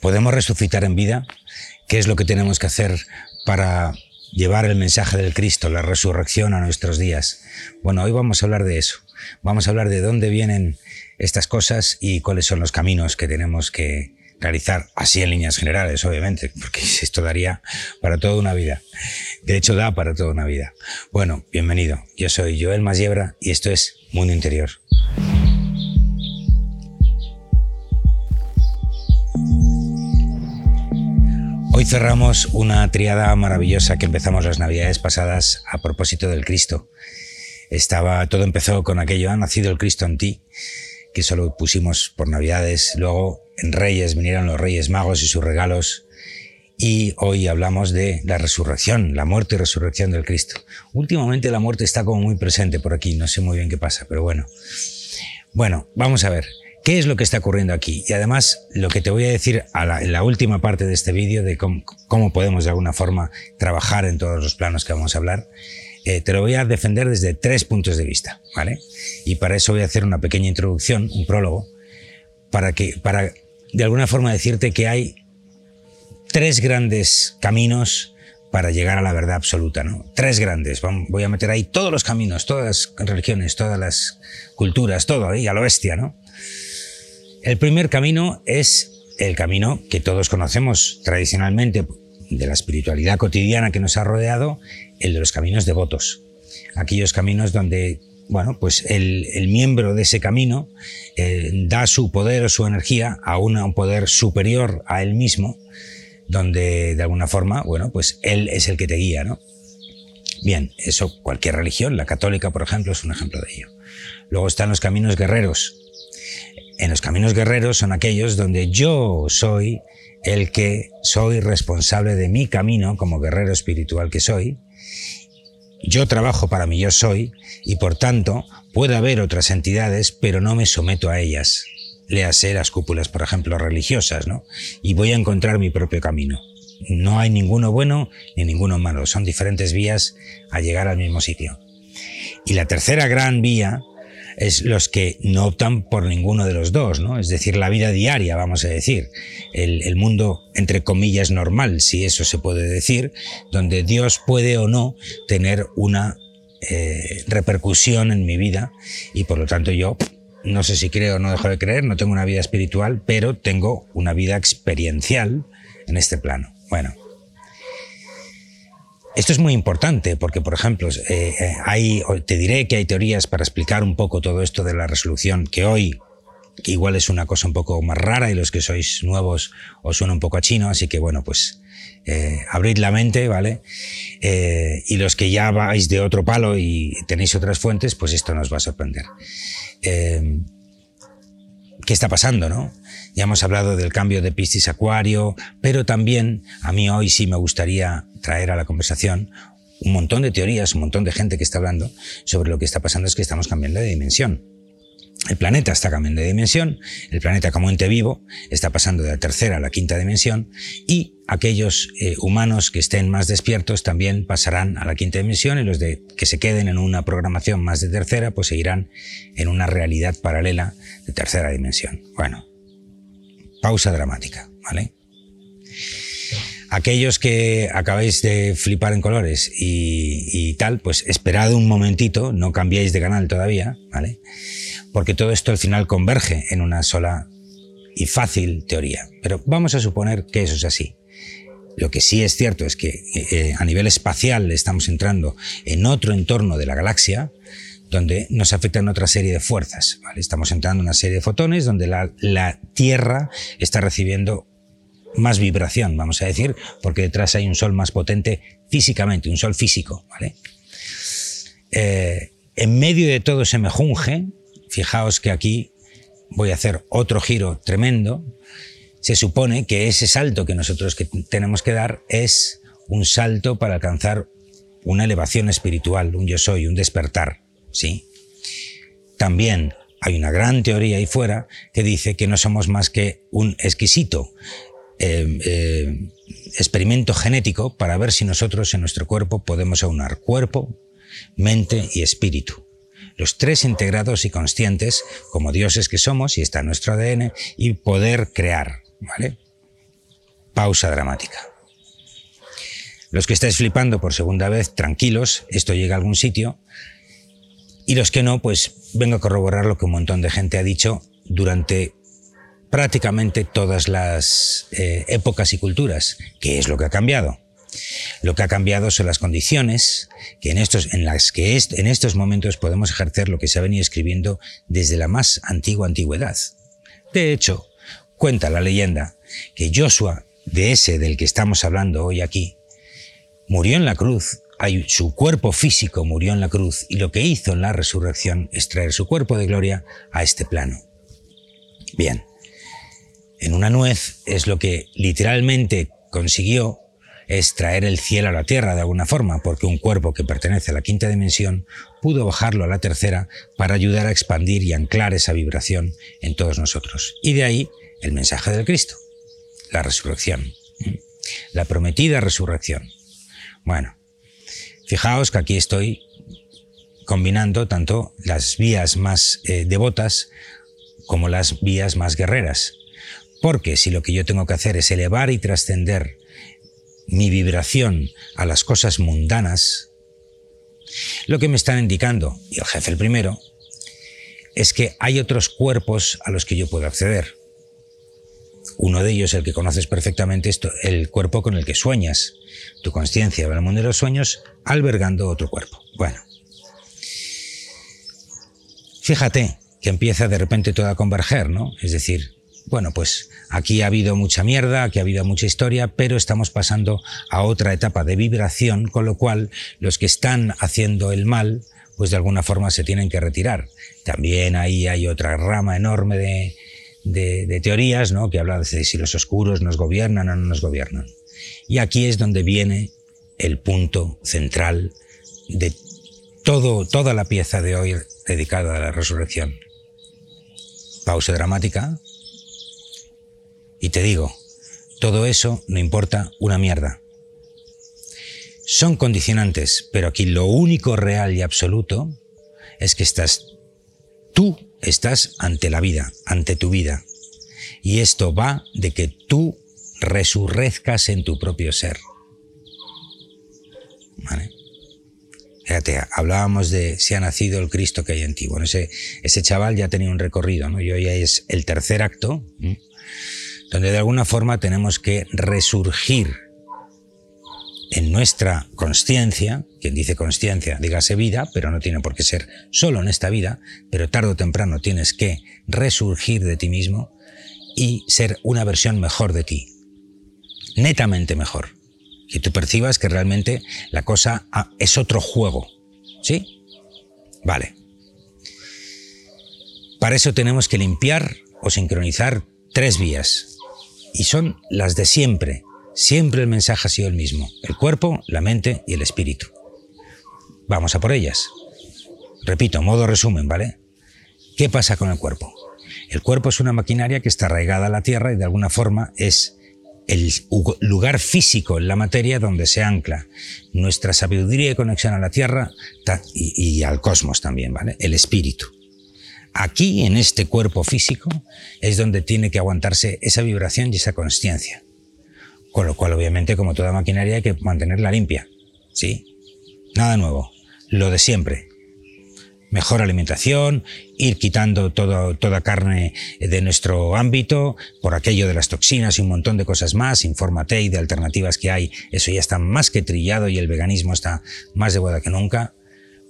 ¿Podemos resucitar en vida? ¿Qué es lo que tenemos que hacer para llevar el mensaje del Cristo, la resurrección a nuestros días? Bueno, hoy vamos a hablar de eso. Vamos a hablar de dónde vienen estas cosas y cuáles son los caminos que tenemos que realizar, así en líneas generales, obviamente, porque esto daría para toda una vida. De hecho, da para toda una vida. Bueno, bienvenido. Yo soy Joel Masiebra y esto es Mundo Interior. Hoy cerramos una triada maravillosa que empezamos las navidades pasadas a propósito del Cristo. Estaba, todo empezó con aquello, ha nacido el Cristo en ti, que solo pusimos por navidades. Luego en Reyes vinieron los Reyes Magos y sus regalos. Y hoy hablamos de la resurrección, la muerte y resurrección del Cristo. Últimamente la muerte está como muy presente por aquí, no sé muy bien qué pasa, pero bueno. Bueno, vamos a ver. ¿Qué es lo que está ocurriendo aquí? Y además, lo que te voy a decir en la última parte de este vídeo de cómo, podemos de alguna forma trabajar en todos los planos que vamos a hablar, eh, te lo voy a defender desde tres puntos de vista, ¿vale? Y para eso voy a hacer una pequeña introducción, un prólogo, para que, para de alguna forma decirte que hay tres grandes caminos para llegar a la verdad absoluta, ¿no? Tres grandes. Voy a meter ahí todos los caminos, todas las religiones, todas las culturas, todo ahí a lo bestia, ¿no? El primer camino es el camino que todos conocemos tradicionalmente de la espiritualidad cotidiana que nos ha rodeado, el de los caminos devotos. Aquellos caminos donde, bueno, pues el, miembro de ese camino eh, da su poder o su energía a, un poder superior a él mismo, donde de alguna forma, bueno, pues él es el que te guía, ¿no? Bien, eso cualquier religión, la católica, por ejemplo, es un ejemplo de ello. Luego están los caminos guerreros, en los caminos guerreros son aquellos donde yo soy el que soy responsable de mi camino como guerrero espiritual que soy. Yo trabajo para mí yo soy y por tanto puede haber otras entidades, pero no me someto a ellas. Léase las cúpulas, por ejemplo, religiosas, ¿no? Y voy a encontrar mi propio camino. No hay ninguno bueno ni ninguno malo, son diferentes vías a llegar al mismo sitio. Y la tercera gran vía es los que no optan por ninguno de los dos, ¿no? Es decir, la vida diaria, vamos a decir, el, mundo, entre comillas, normal, si eso se puede decir, donde Dios puede o no tener una eh, repercusión en mi vida y por lo tanto yo no sé si creo o no dejo de creer, no tengo una vida espiritual, pero tengo una vida experiencial en este plano. Bueno, esto es muy importante porque, por ejemplo, eh, eh, hay, te diré que hay teorías para explicar un poco todo esto de la resolución, que hoy igual es una cosa un poco más rara y los que sois nuevos os suena un poco a chino, así que bueno, pues eh, abrid la mente, ¿vale? y los que ya vais de otro palo y tenéis otras fuentes, pues esto nos va a sorprender. ¿Qué está pasando, no? Ya hemos hablado del cambio de Piscis Acuario, pero también a mí hoy sí me gustaría traer a la conversación un montón de teorías, un montón de gente que está hablando sobre lo que está pasando es que estamos cambiando de dimensión. El planeta está cambiando de dimensión, el planeta como ente vivo está pasando de la tercera a la quinta dimensión y aquellos eh, humanos que estén más despiertos también pasarán a la quinta dimensión y los que se queden en una programación más de tercera pues seguirán en una realidad paralela de tercera dimensión. Bueno, pausa dramática, ¿vale? Aquellos que acabáis de flipar en colores y, tal, pues esperad un momentito, no cambiéis de canal todavía, ¿vale? Porque todo esto al final converge en una sola y fácil teoría. Pero vamos a suponer que eso es así. Lo que sí es cierto es que eh, a nivel espacial estamos entrando en otro entorno de la galaxia, donde nos afectan otra serie de fuerzas. Estamos entrando en una serie de fotones donde la, Tierra está recibiendo más vibración, vamos a decir, porque detrás hay un sol más potente físicamente, un sol físico. Eh, en medio de todo ese mejunje, fijaos que aquí voy a hacer otro giro tremendo, se supone que ese salto que nosotros tenemos que dar es un salto para alcanzar una elevación espiritual, un yo soy, un despertar, ¿sí? También hay una gran teoría ahí fuera que dice que no somos más que un exquisito eh, eh, experimento genético para ver si nosotros en nuestro cuerpo podemos aunar cuerpo, mente y espíritu. Los tres integrados y conscientes como dioses que somos y está en nuestro ADN y poder crear, ¿vale? Pausa dramática. Los que estáis flipando por segunda vez, tranquilos, esto llega a algún sitio. Y los que no, pues vengo a corroborar lo que un montón de gente ha dicho durante prácticamente todas las eh, épocas y culturas. ¿Qué es lo que ha cambiado? Lo que ha cambiado son las condiciones que en, estos, en las que en estos momentos podemos ejercer lo que se ha venido escribiendo desde la más antigua antigüedad. De hecho, cuenta la leyenda que Joshua, de ese del que estamos hablando hoy aquí, murió en la cruz, su cuerpo físico murió en la cruz y lo que hizo en la resurrección es traer su cuerpo de gloria a este plano. Bien, en una nuez es lo que literalmente consiguió es traer el cielo a la tierra de alguna forma, porque un cuerpo que pertenece a la quinta dimensión pudo bajarlo a la tercera para ayudar a expandir y anclar esa vibración en todos nosotros. Y de ahí el mensaje del Cristo, la resurrección, la prometida resurrección. Bueno, fijaos que aquí estoy combinando tanto las vías más eh, devotas como las vías más guerreras. Porque si lo que yo tengo que hacer es elevar y trascender mi vibración a las cosas mundanas, lo que me están indicando, y el jefe el primero, es que hay otros cuerpos a los que yo puedo acceder. Uno de ellos, el que conoces perfectamente, es el cuerpo con el que sueñas. Tu conciencia va al mundo de los sueños albergando otro cuerpo. Bueno. Fíjate que empieza de repente todo a converger, ¿no? Es decir, bueno, pues aquí ha habido mucha mierda, aquí ha habido mucha historia, pero estamos pasando a otra etapa de vibración, con lo cual los que están haciendo el mal, pues de alguna forma se tienen que retirar. También ahí hay otra rama enorme de, teorías, ¿no? Que habla de si los oscuros nos gobiernan o no nos gobiernan. Y aquí es donde viene el punto central de todo, toda la pieza de hoy dedicada a la resurrección. Pausa dramática. Y te digo, todo eso no importa una mierda. Son condicionantes, pero aquí lo único real y absoluto es que estás, tú estás ante la vida, ante tu vida. Y esto va de que tú resurrezcas en tu propio ser. ¿Vale? Fíjate, hablábamos de si ha nacido el Cristo que hay en ti. Bueno, ese, chaval ya tenía un recorrido, ¿no? Y hoy es el tercer acto donde de alguna forma tenemos que resurgir en nuestra conciencia, quien dice conciencia, dígase vida, pero no tiene por qué ser solo en esta vida, pero tarde o temprano tienes que resurgir de ti mismo y ser una versión mejor de ti, netamente mejor, que tú percibas que realmente la cosa ah, es otro juego, ¿sí? Vale. Para eso tenemos que limpiar o sincronizar tres vías y son las de siempre. Siempre el mensaje ha sido el mismo. El cuerpo, la mente y el espíritu. Vamos a por ellas. Repito, modo resumen, ¿vale? ¿Qué pasa con el cuerpo? El cuerpo es una maquinaria que está arraigada a la Tierra y de alguna forma es el lugar físico en la materia donde se ancla nuestra sabiduría y conexión a la Tierra y, y al cosmos también, ¿vale? El espíritu. Aquí, en este cuerpo físico, es donde tiene que aguantarse esa vibración y esa consciencia. Con lo cual, obviamente, como toda maquinaria, hay que mantenerla limpia. ¿Sí? Nada nuevo. Lo de siempre. Mejor alimentación, ir quitando toda carne de nuestro ámbito, por aquello de las toxinas y un montón de cosas más, infórmate y de alternativas que hay, eso ya está más que trillado y el veganismo está más de boda que nunca,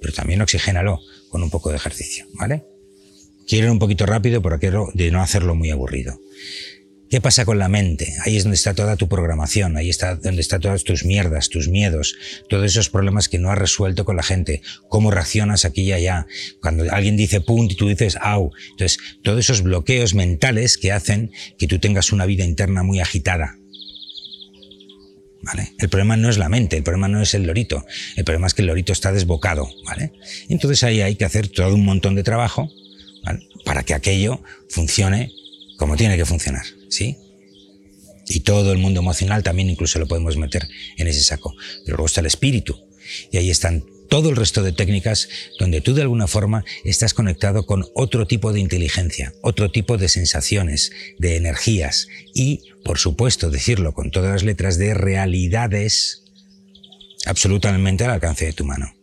pero también oxigénalo con un poco de ejercicio, ¿vale? Quiero ir un poquito rápido, pero quiero de no hacerlo muy aburrido. ¿Qué pasa con la mente? Ahí es donde está toda tu programación, ahí está donde están todas tus mierdas, tus miedos, todos esos problemas que no has resuelto con la gente, cómo reaccionas aquí y allá. Cuando alguien dice punto y tú dices au. Entonces, todos esos bloqueos mentales que hacen que tú tengas una vida interna muy agitada. ¿Vale? El problema no es la mente, el problema no es el lorito, el problema es que el lorito está desbocado, ¿vale? Entonces ahí hay que hacer todo un montón de trabajo para que aquello funcione como tiene que funcionar, ¿sí? Y todo el mundo emocional también incluso lo podemos meter en ese saco. Pero luego está el espíritu. Y ahí están todo el resto de técnicas donde tú de alguna forma estás conectado con otro tipo de inteligencia, otro tipo de sensaciones, de energías y, por supuesto, decirlo con todas las letras, de realidades absolutamente al alcance de tu mano.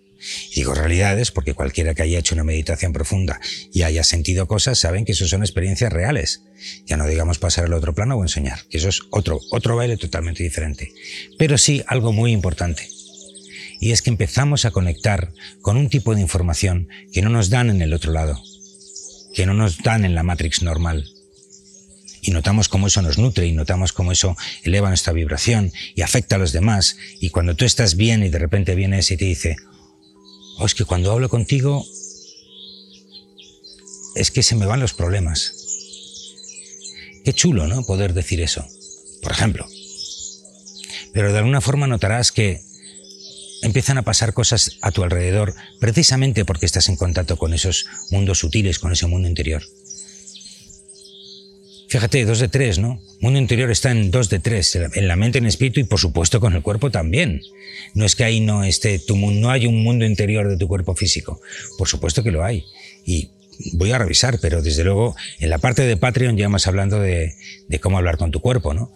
Digo realidades porque cualquiera que haya hecho una meditación profunda y haya sentido cosas saben que eso son experiencias reales. Ya no digamos pasar al otro plano o enseñar, que eso es otro, otro baile totalmente diferente. Pero sí algo muy importante. Y es que empezamos a conectar con un tipo de información que no nos dan en el otro lado, que no nos dan en la Matrix normal. Y notamos cómo eso nos nutre y notamos cómo eso eleva nuestra vibración y afecta a los demás. Y cuando tú estás bien y de repente viene ese y te dice, o es que cuando hablo contigo es que se me van los problemas. Qué chulo, ¿no? Poder decir eso, por ejemplo. Pero de alguna forma notarás que empiezan a pasar cosas a tu alrededor precisamente porque estás en contacto con esos mundos sutiles, con ese mundo interior. Fíjate, dos de tres, ¿no? Mundo interior está en dos de tres, en la mente, en el espíritu y por supuesto con el cuerpo también. No es que ahí no esté tu no hay un mundo interior de tu cuerpo físico. Por supuesto que lo hay. Y voy a revisar, pero desde luego en la parte de Patreon ya más hablando de, de cómo hablar con tu cuerpo, ¿no?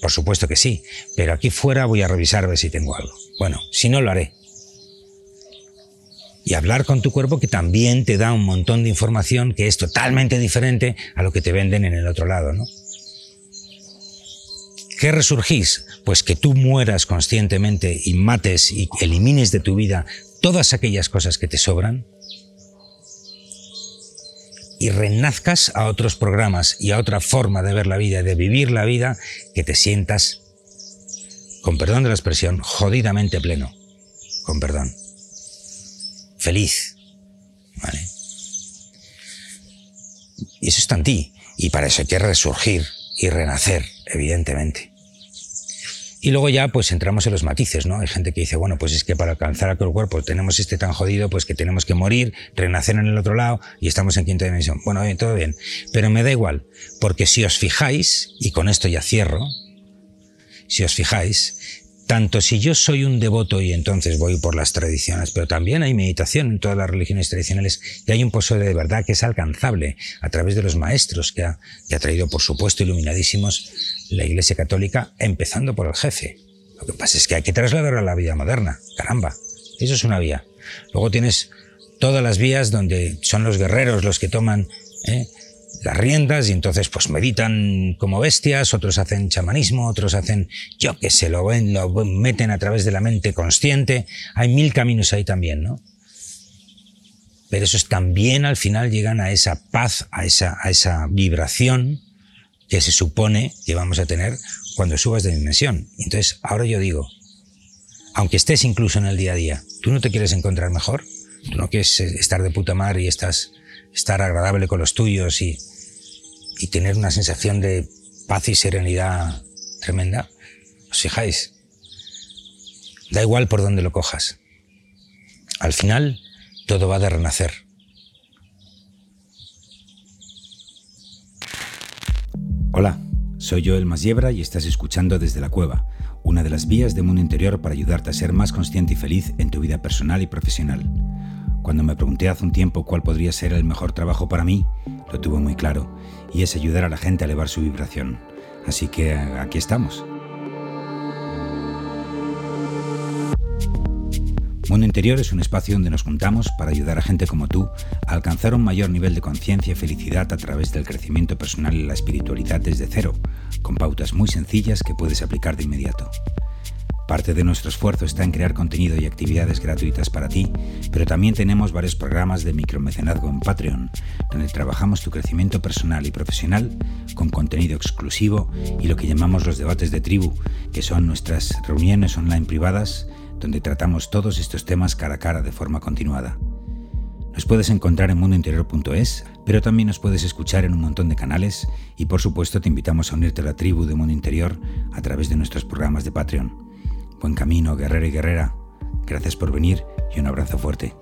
Por supuesto que sí, pero aquí fuera voy a revisar a ver si tengo algo. Bueno, si no lo haré, y hablar con tu cuerpo que también te da un montón de información que es totalmente diferente a lo que te venden en el otro lado, ¿no? ¿Qué resurgís? Pues que tú mueras conscientemente y mates y elimines de tu vida todas aquellas cosas que te sobran y renazcas a otros programas y a otra forma de ver la vida, de vivir la vida, que te sientas, con perdón de la expresión, jodidamente pleno. Con perdón feliz. ¿Vale? Y eso está en ti. Y para eso hay que resurgir y renacer, evidentemente. Y luego ya pues entramos en los matices, ¿no? Hay gente que dice, bueno, pues es que para alcanzar aquel cuerpo tenemos este tan jodido, pues que tenemos que morir, renacer en el otro lado y estamos en quinta dimensión. Bueno, bien, todo bien. Pero me da igual, porque si os fijáis, y con esto ya cierro, si os fijáis, tanto si yo soy un devoto y entonces voy por las tradiciones, pero también hay meditación en todas las religiones tradicionales y hay un pozo de verdad que es alcanzable a través de los maestros que ha, que ha traído, por supuesto, iluminadísimos la Iglesia Católica, empezando por el jefe. Lo que pasa es que hay que trasladarlo a la vida moderna. Caramba, eso es una vía. Luego tienes todas las vías donde son los guerreros los que toman ¿eh? Las riendas y entonces pues meditan como bestias, otros hacen chamanismo, otros hacen, yo que sé, lo ven, lo meten a través de la mente consciente. Hay mil caminos ahí también, ¿no? Pero esos también al final llegan a esa paz, a esa, a esa vibración que se supone que vamos a tener cuando subas de dimensión. Entonces, ahora yo digo, aunque estés incluso en el día a día, ¿tú no te quieres encontrar mejor? ¿Tú no quieres estar de puta madre y estás estar agradable con los tuyos y, y tener una sensación de paz y serenidad tremenda. ¿Os fijáis? Da igual por dónde lo cojas. Al final, todo va de renacer. Hola, soy Joel Masiebra y estás escuchando desde la cueva, una de las vías de mundo interior para ayudarte a ser más consciente y feliz en tu vida personal y profesional. Cuando me pregunté hace un tiempo cuál podría ser el mejor trabajo para mí, lo tuve muy claro, y es ayudar a la gente a elevar su vibración. Así que aquí estamos. Mundo Interior es un espacio donde nos juntamos para ayudar a gente como tú a alcanzar un mayor nivel de conciencia y felicidad a través del crecimiento personal y la espiritualidad desde cero, con pautas muy sencillas que puedes aplicar de inmediato. Parte de nuestro esfuerzo está en crear contenido y actividades gratuitas para ti, pero también tenemos varios programas de micromecenazgo en Patreon, donde trabajamos tu crecimiento personal y profesional con contenido exclusivo y lo que llamamos los debates de tribu, que son nuestras reuniones online privadas donde tratamos todos estos temas cara a cara de forma continuada. Nos puedes encontrar en mundointerior.es, pero también nos puedes escuchar en un montón de canales y por supuesto te invitamos a unirte a la tribu de Mundo Interior a través de nuestros programas de Patreon. Buen camino, guerrero y guerrera. Gracias por venir y un abrazo fuerte.